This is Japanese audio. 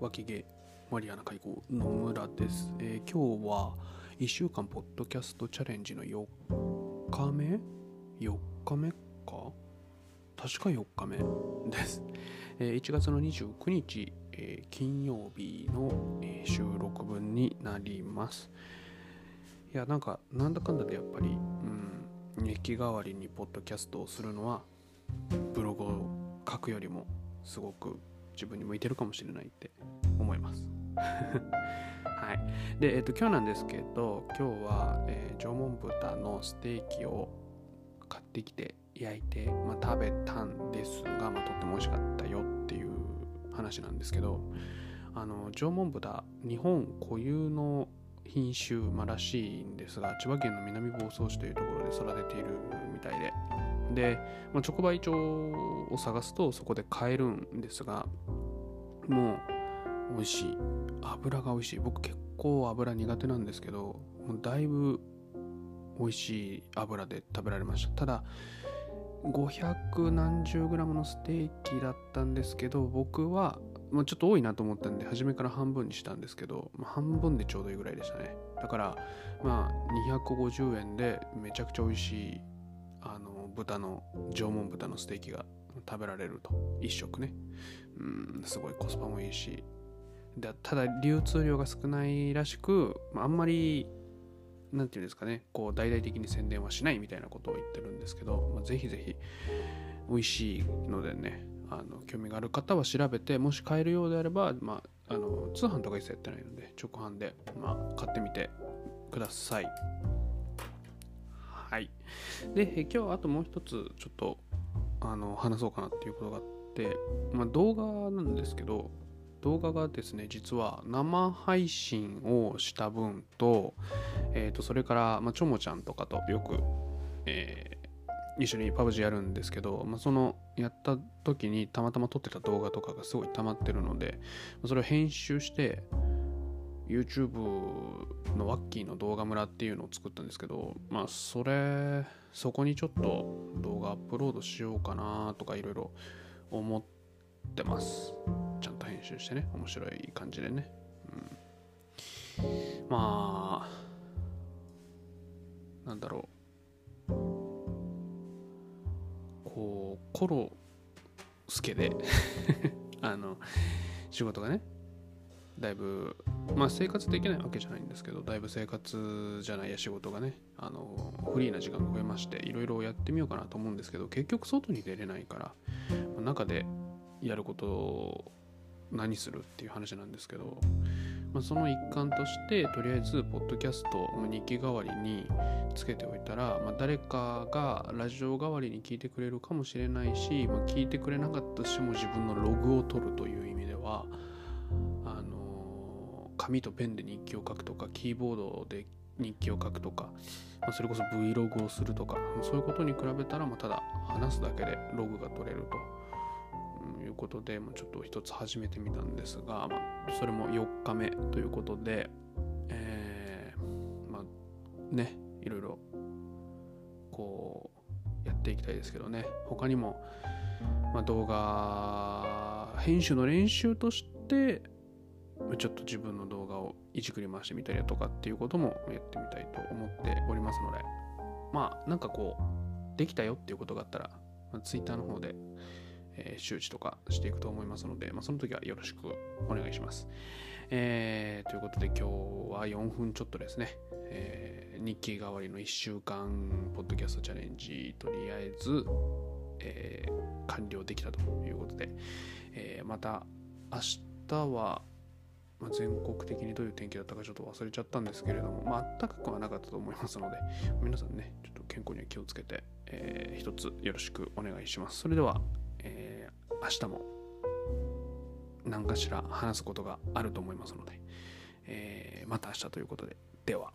脇毛マリアナ海溝野村です、えー今日は1週間ポッドキャストチャレンジの4日目 ?4 日目か？確か4日目です、えー1月の29日、えー金曜日の、え収録分になります。いやなんかなんだかんだでやっぱり、うん、日記代わりにポッドキャストをするのはブログを書くよりもすごく自分に向いてるかもしれないって思います。はい。で、えっと、今日なんですけど、今日は、えー縄文豚のステーキを買ってきて焼いて、まあ、食べたんですが、まあ、とっても美味しかったよっていう話なんですけど、あの縄文豚、日本固有の品種、まあ、らしいんですが、千葉県の南房総市というところで育てているみたいで、で、まあ、直売所を探すとそこで買えるんですがもう美味しい。油が美味しい。僕結構油苦手なんですけどもうだいぶ美味しい油で食べられました。ただ500何十グラムのステーキだったんですけど僕はまあちょっと多いなと思ったんで初めから半分にしたんですけど、まあ半分でちょうどいいぐらいでしたね。だからまあ250円でめちゃくちゃ美味しいあの豚の縄文豚のステーキが食べられると。一食ね。うんすごいコスパもいいし。でただ流通量が少ないらしくまあんまりなんていうんですかね。こう大々的に宣伝はしないみたいなことを言ってるんですけど、まあ、ぜひぜひ美味しいのでねあの興味がある方は調べてもし買えるようであれば、まあ、あの通販とか一切やってないので直販で、まあ、買ってみてください。はい。で今日あともう一つちょっとあの話そうかなっていうことがあって、まあ、動画なんですけど動画がですね実は生配信をした分と,、えー、とそれから、まあ、ちょもちゃんとかとよく、えー一緒にパブ G やるんですけど、まあ、そのやった時にたまたま撮ってた動画とかがすごい溜まってるのでそれを編集して YouTube のワッキーの動画村っていうのを作ったんですけどまあそれそこにちょっと動画アップロードしようかなとかいろいろ思ってます。ちゃんと編集してね面白い感じでね、うん、まあなんだろう。こうコロスケで あの仕事がねだいぶまあ生活できないわけじゃないんですけどだいぶ生活じゃないや仕事がねあのフリーな時間が増えましていろいろやってみようかなと思うんですけど結局外に出れないからまあ中でやることを何するっていう話なんですけど、まあ、その一環としてとりあえずポッドキャストまあ日記代わりにつけておいたら、まあ、誰かがラジオ代わりに聞いてくれるかもしれないし、まあ、聞いてくれなかったしも自分のログを取るという意味では紙とペンで日記を書くとかキーボードで日記を書くとか、まあ、それこそ Vlog をするとかそういうことに比べたら、まあ、ただ話すだけでログが取れると。いうことで、まあ、ちょっと一つ始めてみたんですが、まあ、それも4日目ということで、えーまあねいろいろこうやっていきたいですけどね他にも、まあ、動画編集の練習としてちょっと自分の動画をいじくり回してみたりだとかっていうこともやってみたいと思っておりますのでまあなんかこうできたよっていうことがあったら、まあ、Twitter の方でえー周知とかしていくと思いますので、まあ、その時はよろしくお願いします。えーということで今日は4分ちょっとですね、えー日記代わりの1週間ポッドキャストチャレンジとりあえず、えー完了できたということで、えまた明日は、まあ、全国的にどういう天気だったかちょっと忘れちゃったんですけれども、まあ暖かくはなかったと思いますので皆さんねちょっと健康には気をつけて、えー一つよろしくお願いします。それではえー明日も何かしら話すことがあると思いますので、えーまた明日ということででは。